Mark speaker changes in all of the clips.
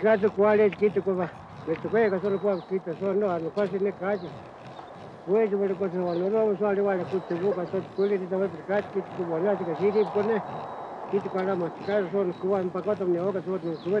Speaker 1: Kitato kwa le kitu kwa metukweka solo kwa kita sono anukasi ne kaja. Wewe wewe kwa sono no swali wale kutuvuka sasa kule ni tawe prikati kitu kwa nani kasiri kone kitu kwa la masikara sono kwa mpaka tumnyoka sono kwa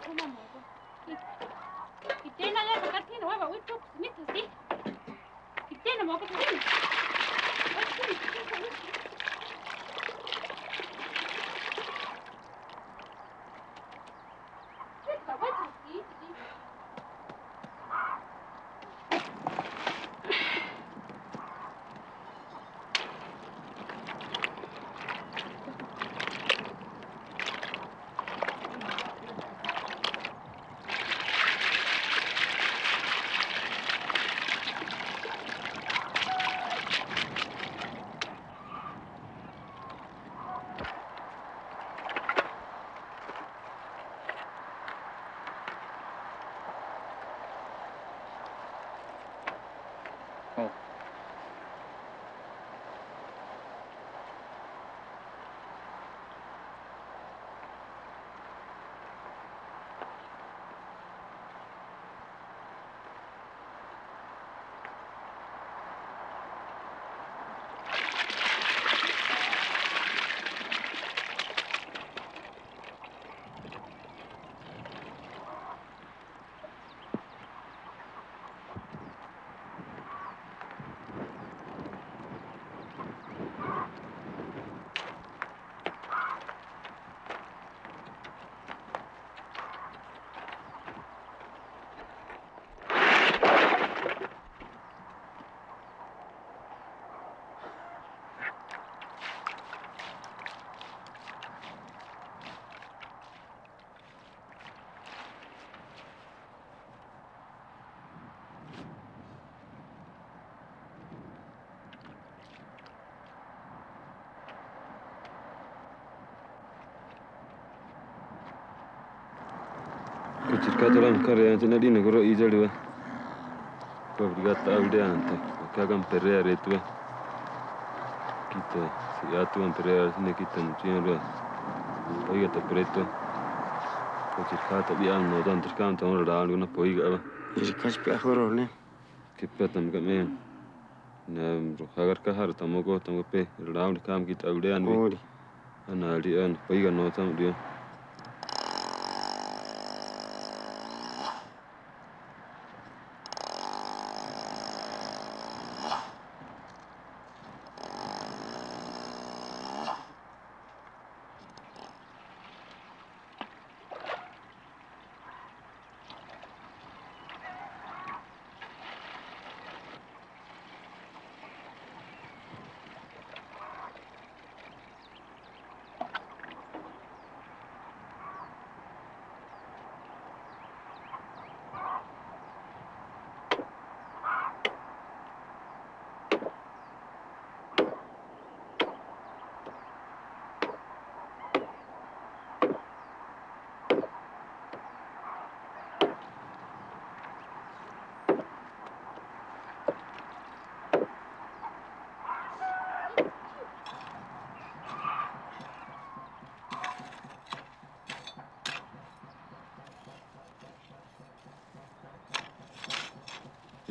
Speaker 2: come on.
Speaker 3: circato l'ancora e te ne con i giorni poi brigata aldeante cagan per re re ya tu kita si atu antre ya ne kita mucin re poi ta preto poi circata di anno tanto canto ora da una poi gava
Speaker 4: siapa pe horo ne
Speaker 3: che petam gamen ne rohagar kahar tamogo tamope raund kam kita aldean ana aldean poi gano tam dia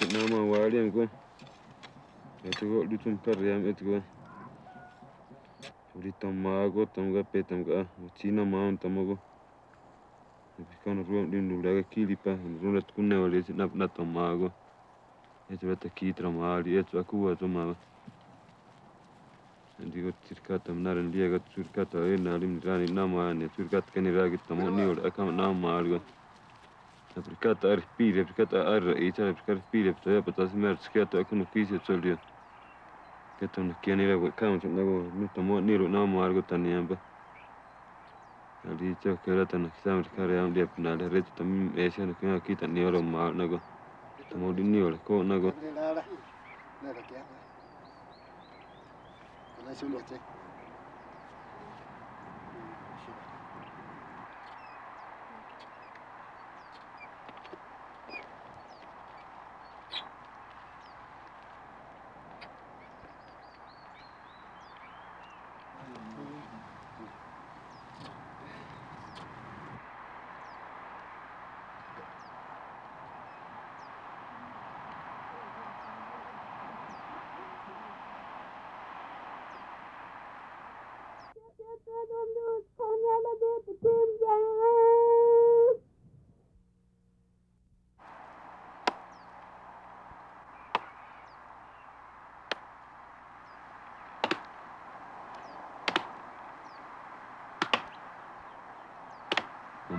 Speaker 3: nama wariyam gon etigo lutum karriyam etigo uri tamago tamga pe tamga china maam tamago kan ruam din dulaga kilipa rula tukuna wale na na tamago etu la takitra maali etu akuwa tomava digo cirkata mnaren liaga cirkata e nalim rani nama ne cirkata kaniraga tamo ni ora akam nama algo Replikata erg pi, replikata R, eta, replikata pi, replikata patas mer, skata akuna kisi tsolio. Kata na kiani la kama chana go, mita mo niru na mo argo tani amba. Ali cha kela tana kisa mer kare am dia pina la retu tam esha na kina kita ni oro ma na go. Tamo di ni oro ko na go.
Speaker 5: Na ra kia. Na ra sulu che.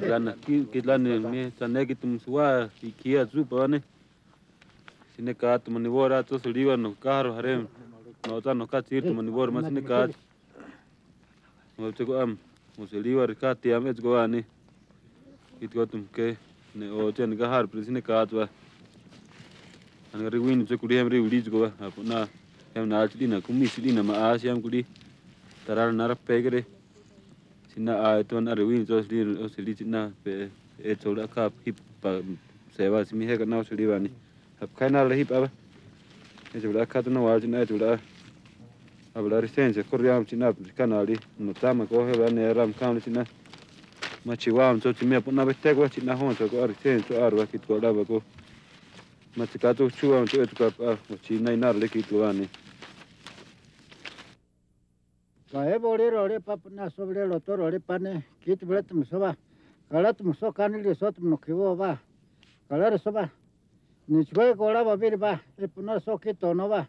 Speaker 6: Kilane ikia zupane. Sine kaa tumanivora tosoliwa no karo harem. Nota no katsir tumanivora masine kaa. Mwabteko am musoliwa rikati am etgo ani. Itgo tumke ne oche nika har prisine kaa twa. Angari wini chukuri hamri ulijgo apuna. Hem na chidi na kumi chidi na maasi ham kudi. Tarar narap pegre. china a ton ar win zo sli o sli china pe e chola ka hip pa sewa simi he kana sli wani hab kana la hip aba e chola ka tan wa china e chola hablar sense korriam china kanali no tama ko he ban ram kam china ma chiwam zo chimia puna bete ko china hon zo ko ar sense arwa kit ko lava ko ma chikato chuam zo et ka ma china inar le kit wani
Speaker 7: Pa evo li roli, pa na sob li lo to roli, pa ne, kit vlet mu sova. Kalat mu so kanili sot mu kivo va. Kalar sova. Ni čvoj gola va vir va, e puno so kito no va.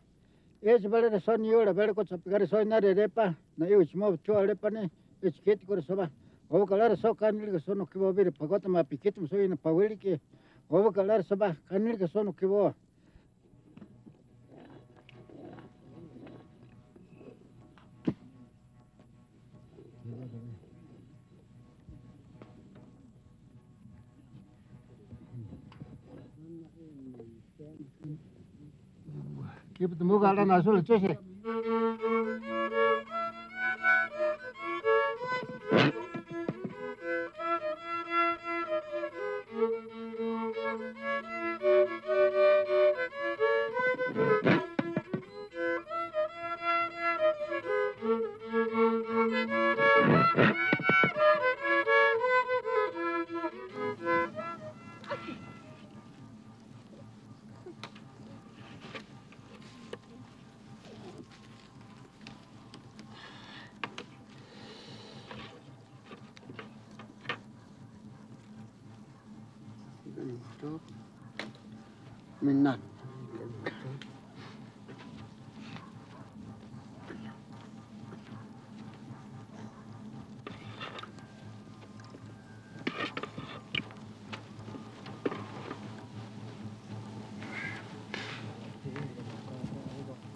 Speaker 7: Eč bale ne so ni ule, bale ko čapikari so ina re repa, na i uč mov čo ale pa ne, eč kit kore sova. Ovo kalar so kanili so no kivo vir, pa gota ma pikit mu so ina pa veliki. Ovo kalar sova, kanili so no kivo va.
Speaker 5: 你把木瓜拿出来了，这些。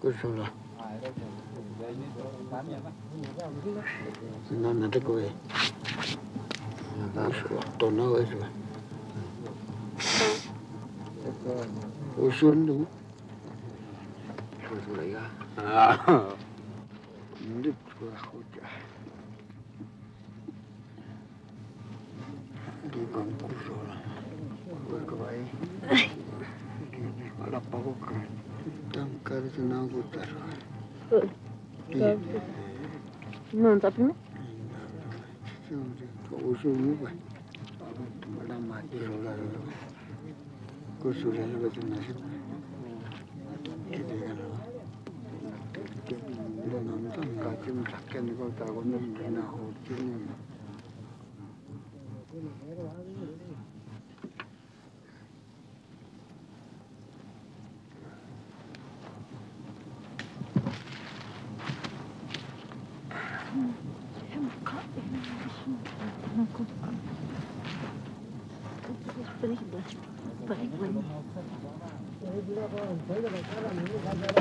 Speaker 8: 够少了。哪能这个味？
Speaker 4: 多少
Speaker 8: 吨啊？这是。hồi xuân đúng
Speaker 4: rồi tôi lấy ra à
Speaker 8: nước vừa hỗ đi con cũng rồi vừa có vậy đi là bao cả tam cả thì nào cũng tả
Speaker 9: rồi
Speaker 8: đi
Speaker 9: non tập nữa
Speaker 8: Hãy subscribe cho kênh Ghiền Mì Gõ Để không bỏ lỡ 그 수련을 가지고 나시고 기대가라 가지고 작게 누가 따고 내나 없지는
Speaker 9: 哎，
Speaker 1: 对。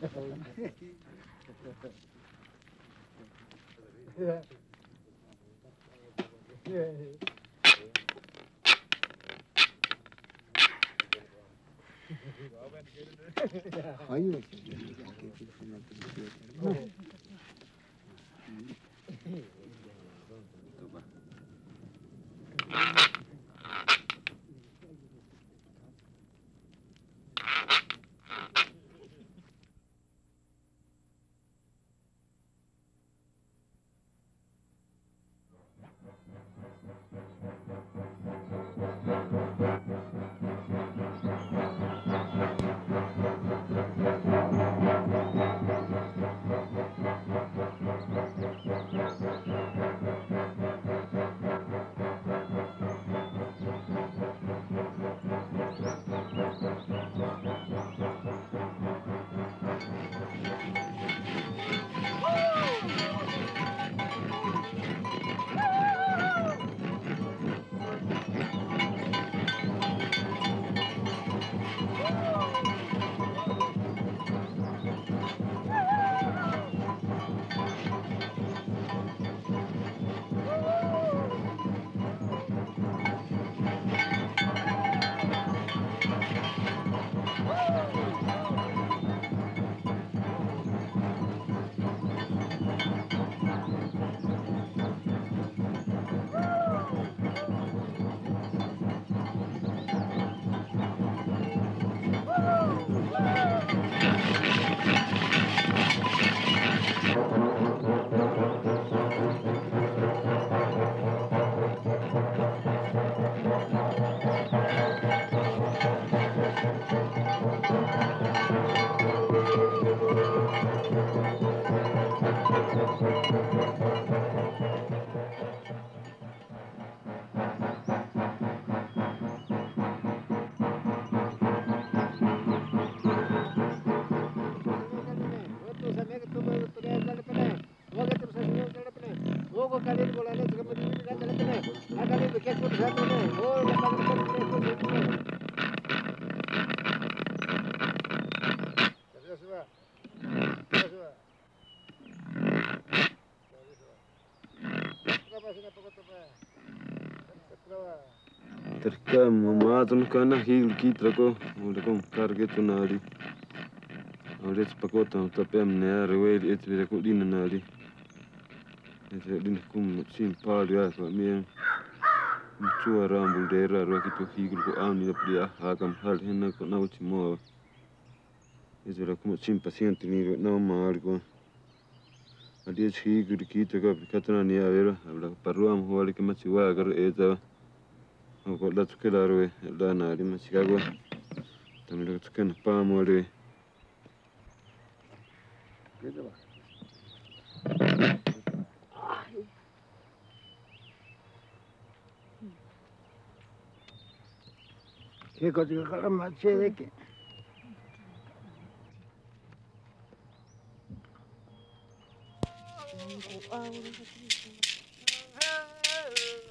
Speaker 5: yeah. Yeah.
Speaker 8: yeah.
Speaker 3: Vatun kana hil kitrako, ulakom kargetu nari. Aurec pakota tapiam ne arweli et viraku dina nari. Et dina kum sin paljon aikaa mien. Chua rambul dera rakitu higul ko auni da priya hakam hal henna ko nauchi moa. Et viraku sin paciente ni no margo. Adies higul kitrako pikatana ni avera, habla paruam huali kemachiwa agar etava. ogolla tsukela aliwe elana ali masigago tamile kutsukena pamu aliwe
Speaker 7: Kikotika kala matsedeke.
Speaker 2: Oh,